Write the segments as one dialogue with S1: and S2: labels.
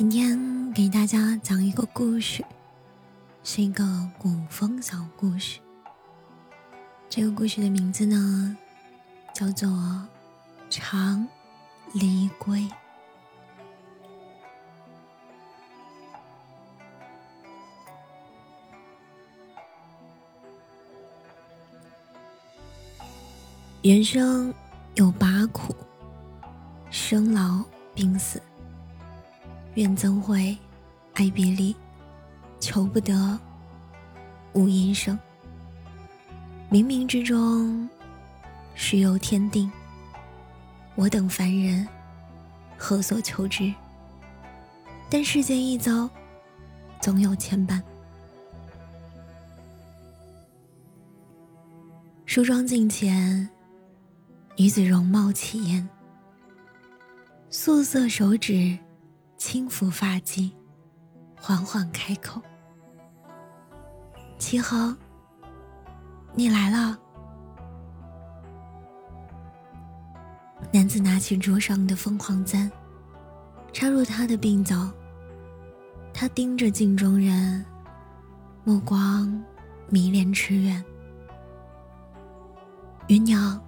S1: 今天给大家讲一个故事，是一个古风小故事。这个故事的名字呢，叫做《长离归》。人生有八苦：生老病死。愿怎会爱别离，求不得无音声。冥冥之中，事有天定。我等凡人，何所求之？但世间一遭，总有牵绊。梳妆镜前，女子容貌起艳，素色手指。轻抚发髻，缓缓开口：“齐恒，你来了。”男子拿起桌上的凤凰簪，插入他的鬓角。他盯着镜中人，目光迷恋痴怨。芸娘，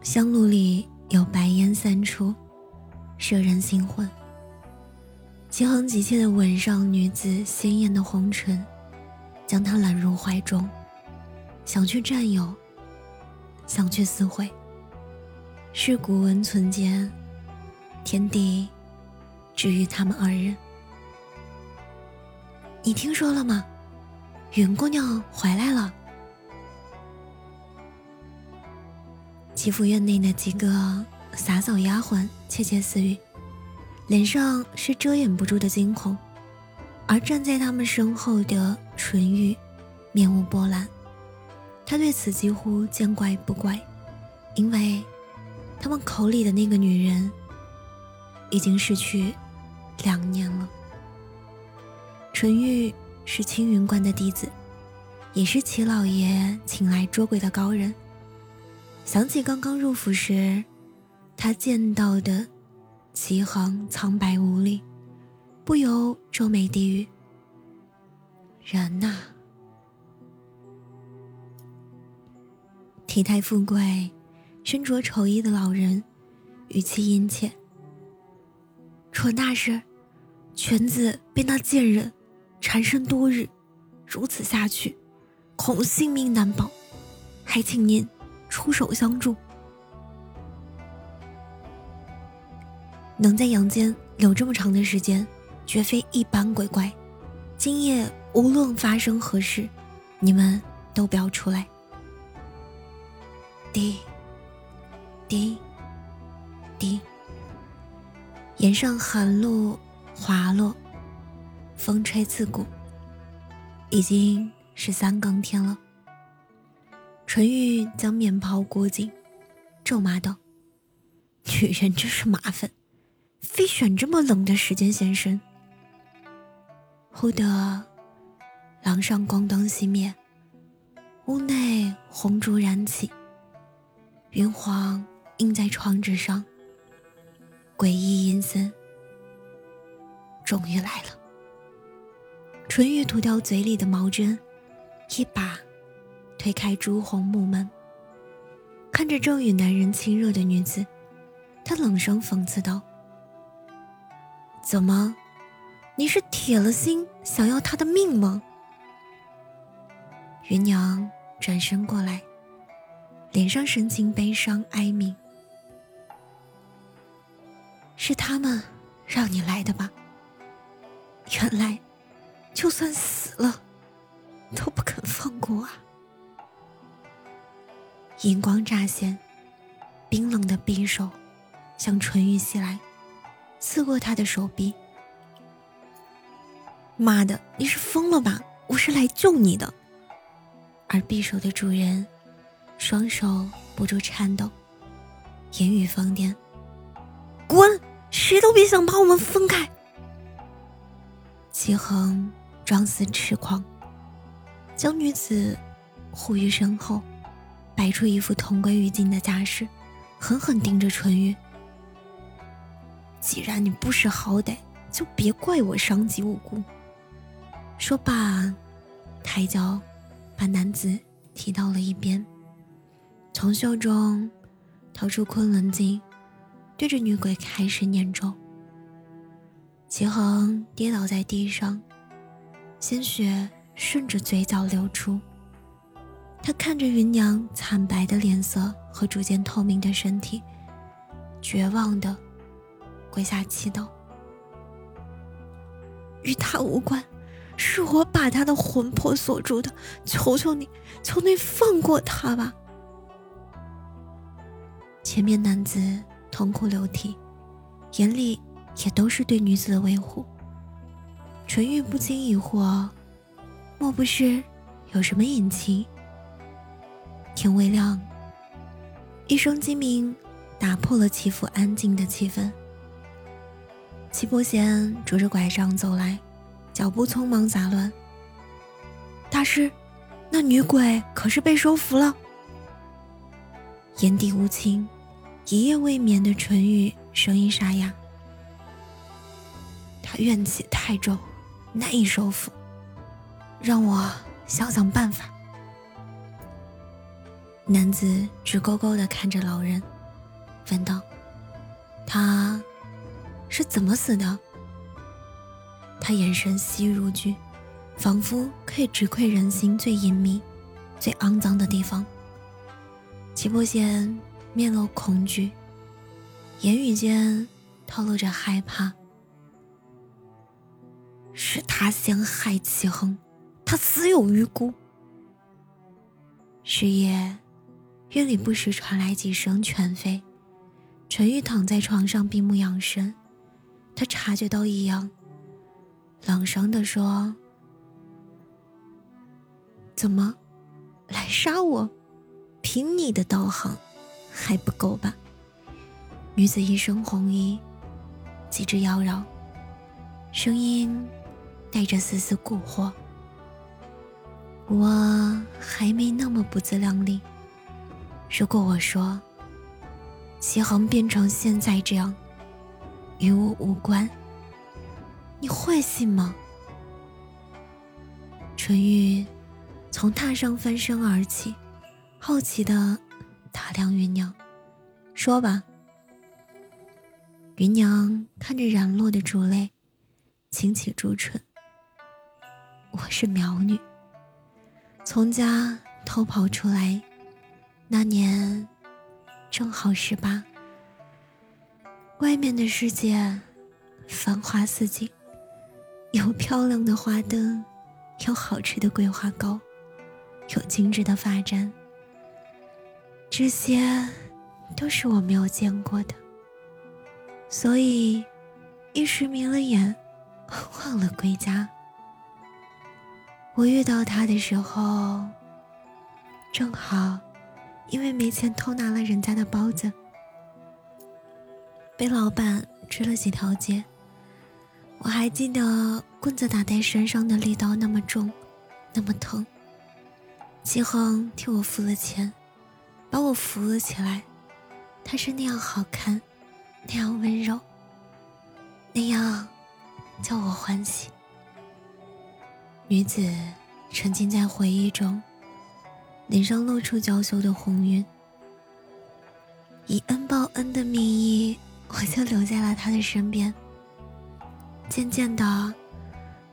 S1: 香炉里。有白烟散出，摄人心魂。齐恒急切地吻上女子鲜艳的红唇，将她揽入怀中，想去占有，想去撕毁。是古文存间，天地只予他们二人。你听说了吗？云姑娘回来了。齐府院内的几个洒扫丫鬟窃窃私语，脸上是遮掩不住的惊恐，而站在他们身后的纯玉，面无波澜。他对此几乎见怪不怪，因为他们口里的那个女人已经逝去两年了。纯玉是青云观的弟子，也是齐老爷请来捉鬼的高人。想起刚刚入府时，他见到的齐恒苍白无力，不由皱眉低语：“人呐，体态富贵、身着绸衣的老人，语气殷切。楚大师，犬子被那贱人缠身多日，如此下去，恐性命难保，还请您。”出手相助，能在阳间留这么长的时间，绝非一般鬼怪。今夜无论发生何事，你们都不要出来。滴，滴，滴，檐上寒露滑落，风吹刺骨，已经是三更天了。淳玉将面袍裹紧，咒骂道：“女人真是麻烦，非选这么冷的时间现身。”忽得，廊上光灯熄灭，屋内红烛燃起，云黄映在窗纸上，诡异阴森。终于来了。纯玉吐掉嘴里的毛针，一把。推开朱红木门，看着正与男人亲热的女子，他冷声讽刺道：“怎么，你是铁了心想要他的命吗？”芸娘转身过来，脸上神情悲伤哀悯：“是他们让你来的吧？原来，就算死了，都不肯放过啊！”银光乍现，冰冷的匕首向纯玉袭来，刺过他的手臂。妈的，你是疯了吧？我是来救你的。而匕首的主人，双手不住颤抖，言语疯癫：“滚！谁都别想把我们分开！”齐恒装死痴狂，将女子护于身后。摆出一副同归于尽的架势，狠狠盯着纯玉。既然你不识好歹，就别怪我伤及无辜。说罢，抬脚把男子踢到了一边，从袖中掏出昆仑镜，对着女鬼开始念咒。齐恒跌倒在地上，鲜血顺着嘴角流出。他看着芸娘惨白的脸色和逐渐透明的身体，绝望的跪下祈祷：“与他无关。”是我把他的魂魄锁住的，求求你，求你放过他吧！前面男子痛哭流涕，眼里也都是对女子的维护。纯玉不禁疑惑：莫不是有什么隐情？天微亮，一声鸡鸣打破了齐府安静的气氛。齐伯贤拄着拐杖走来。脚步匆忙杂乱。大师，那女鬼可是被收服了？眼底无情，一夜未眠的纯玉声音沙哑。她怨气太重，难以收服，让我想想办法。男子直勾勾的看着老人，问道：“他是怎么死的？”他眼神细如炬，仿佛可以直窥人心最隐秘、最肮脏的地方。齐伯贤面露恐惧，言语间透露着害怕。是他陷害齐恒，他死有余辜。是院里不时传来几声犬吠。陈玉躺在床上闭目养神，他察觉到异样。冷声地说：“怎么，来杀我？凭你的道行，还不够吧？”女子一身红衣，机智妖娆，声音带着丝丝蛊惑。我还没那么不自量力。如果我说，齐恒变成现在这样，与我无关。你会信吗？纯玉从榻上翻身而起，好奇的打量芸娘，说吧。芸娘看着染落的烛泪，轻启朱唇：“我是苗女，从家偷跑出来，那年正好十八。外面的世界繁花似锦。”有漂亮的花灯，有好吃的桂花糕，有精致的发簪，这些都是我没有见过的，所以一时迷了眼，忘了归家。我遇到他的时候，正好因为没钱偷拿了人家的包子，被老板追了几条街。我还记得棍子打在身上的力道那么重，那么疼。齐恒替我付了钱，把我扶了起来。他是那样好看，那样温柔，那样叫我欢喜。女子沉浸在回忆中，脸上露出娇羞的红晕。以恩报恩的名义，我就留在了他的身边。渐渐的，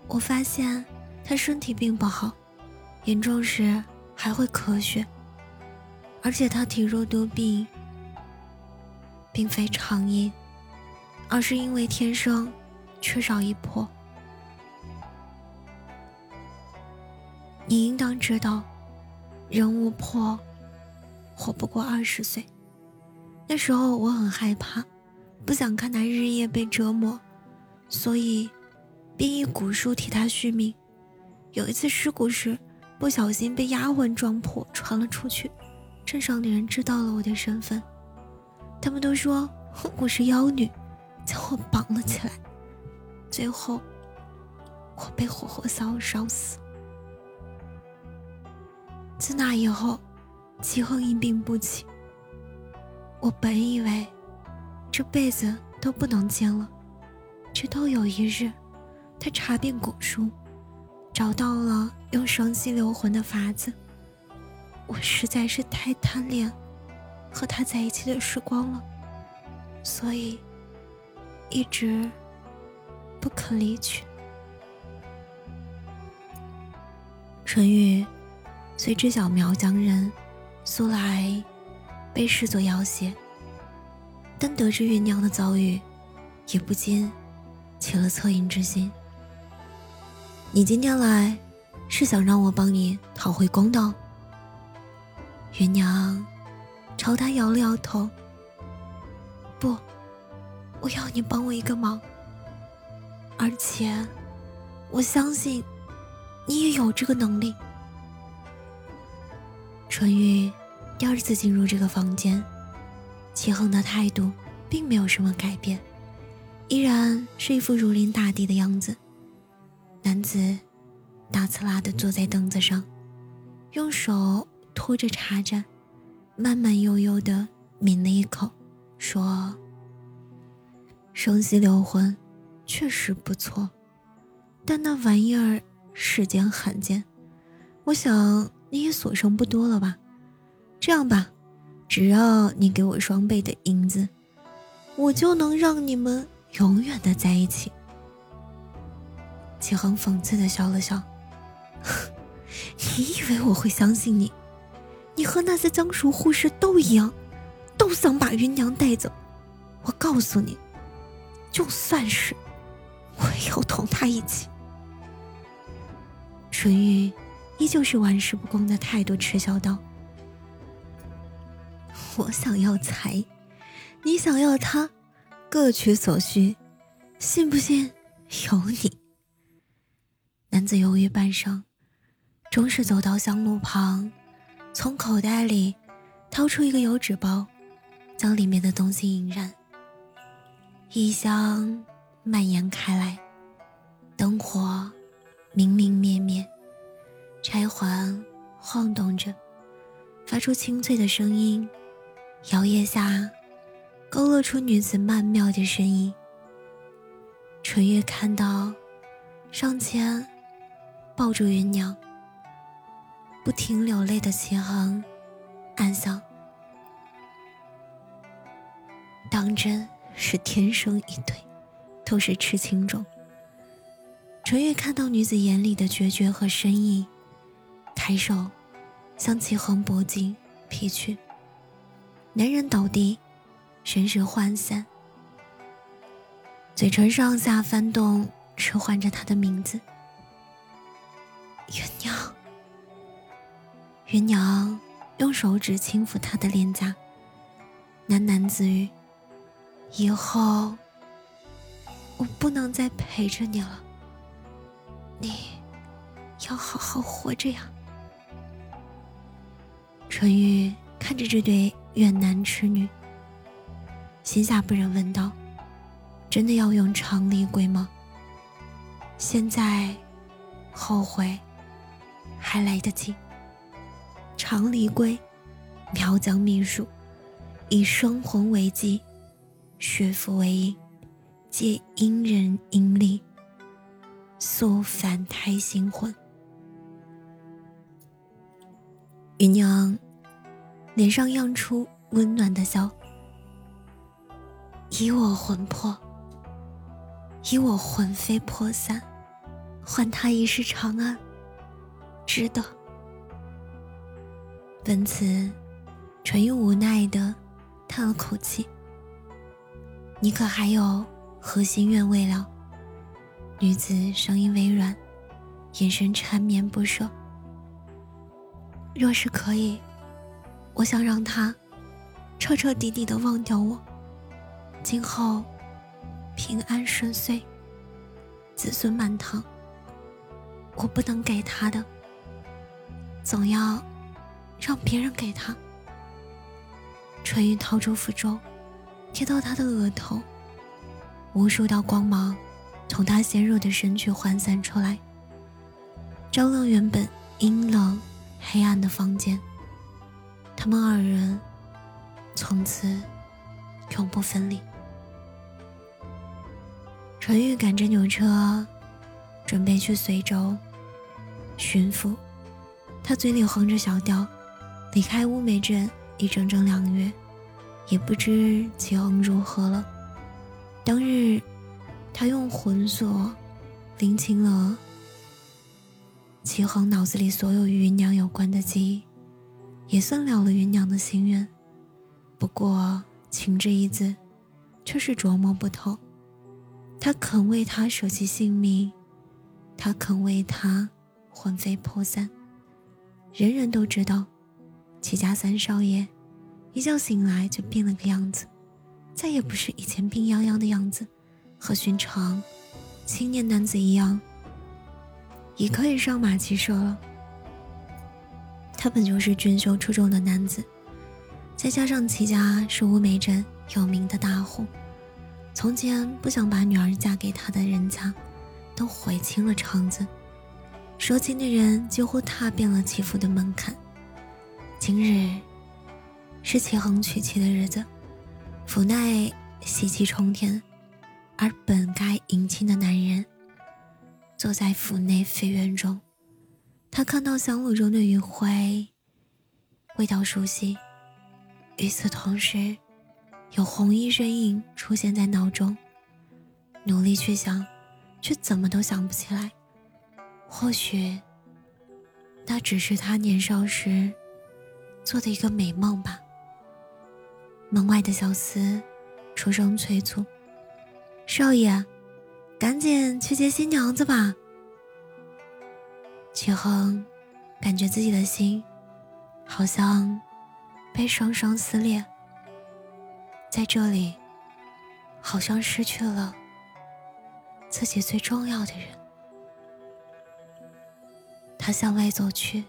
S1: 我发现他身体并不好，严重时还会咳血，而且他体弱多病，并非常因，而是因为天生缺少一魄。你应当知道，人无魄，活不过二十岁。那时候我很害怕，不想看他日夜被折磨。所以，便以蛊术替他续命。有一次尸骨时，不小心被丫鬟撞破，传了出去。镇上的人知道了我的身份，他们都说我是妖女，将我绑了起来。最后，我被活活烧烧死。自那以后，齐恒一病不起。我本以为这辈子都不能见了。直到有一日，他查遍古书，找到了用双溪流魂的法子。我实在是太贪恋和他在一起的时光了，所以一直不肯离去。春玉虽知晓苗疆人素来被视作妖邪，但得知芸娘的遭遇，也不禁起了恻隐之心。你今天来是想让我帮你讨回公道？芸娘朝他摇了摇头。不，我要你帮我一个忙，而且我相信。你也有这个能力。春玉第二次进入这个房间，齐恒的态度并没有什么改变，依然是一副如临大敌的样子。男子大刺啦的坐在凳子上，用手托着茶盏，慢慢悠悠的抿了一口，说：“生息流魂确实不错，但那玩意儿……”世间罕见，我想你也所剩不多了吧？这样吧，只要你给我双倍的银子，我就能让你们永远的在一起。齐恒讽刺的笑了笑：“ 你以为我会相信你？你和那些江熟护士都一样，都想把芸娘带走。我告诉你，就算是，我也要同她一起。”纯玉依旧是玩世不恭的态度，嗤笑道：“我想要财，你想要他，各取所需，信不信由你。”男子犹豫半晌，终是走到香炉旁，从口袋里掏出一个油纸包，将里面的东西引燃，异香蔓延开来，灯火明明灭灭。钗环晃动着，发出清脆的声音，摇曳下，勾勒出女子曼妙的身影。纯月看到，上前抱住芸娘，不停流泪的齐恒，暗想：当真是天生一对，都是痴情种。纯月看到女子眼里的决绝和深意。抬手，向齐恒脖颈劈去。男人倒地，神识涣散，嘴唇上下翻动，迟唤着他的名字。芸娘。芸娘用手指轻抚他的脸颊，喃喃自语：“以后，我不能再陪着你了。你，要好好活着呀。”纯玉看着这对怨男痴女，心下不忍问道：“真的要用长离归吗？现在后悔还来得及。长离归，苗疆秘术，以生魂为基，血符为引，借阴人阴力，速反胎心魂。”云娘脸上漾出温暖的笑，以我魂魄，以我魂飞魄散，换他一世长安，值得。闻此，纯玉无奈的叹了口气：“你可还有何心愿未了？”女子声音微软，眼神缠绵不舍。若是可以，我想让他彻彻底底的忘掉我，今后平安顺遂，子孙满堂。我不能给他的，总要让别人给他。春雨掏出符咒，贴到他的额头，无数道光芒从他纤弱的身躯涣散出来，照亮原本阴冷。黑暗的房间，他们二人从此永不分离。陈玉赶着牛车，准备去随州巡抚。他嘴里哼着小调，离开乌梅镇已整整两个月，也不知齐衡如何了。当日，他用魂锁拎清了齐衡脑子里所有与芸娘有关的记忆，也算了了芸娘的心愿。不过“情”这一字，却是琢磨不透。他肯为她舍弃性命，他肯为她魂飞魄散。人人都知道，齐家三少爷一觉醒来就变了个样子。再也不是以前病殃殃的样子，和寻常青年男子一样，已可以上马骑射了。他本就是俊秀出众的男子，再加上齐家是乌梅镇有名的大户，从前不想把女儿嫁给他的人家，都悔青了肠子，说亲的人几乎踏遍了齐府的门槛。今日是齐恒娶妻的日子。府内喜气冲天，而本该迎亲的男人坐在府内妃院中。他看到香炉中的余晖，味道熟悉。与此同时，有红衣身影出现在脑中，努力去想，却怎么都想不起来。或许，那只是他年少时做的一个美梦吧。门外的小厮出声催促：“少爷，赶紧去接新娘子吧。”齐恒感觉自己的心好像被双双撕裂，在这里，好像失去了自己最重要的人。他向外走去，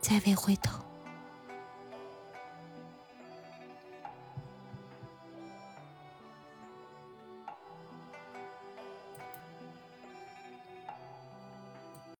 S1: 再未回头。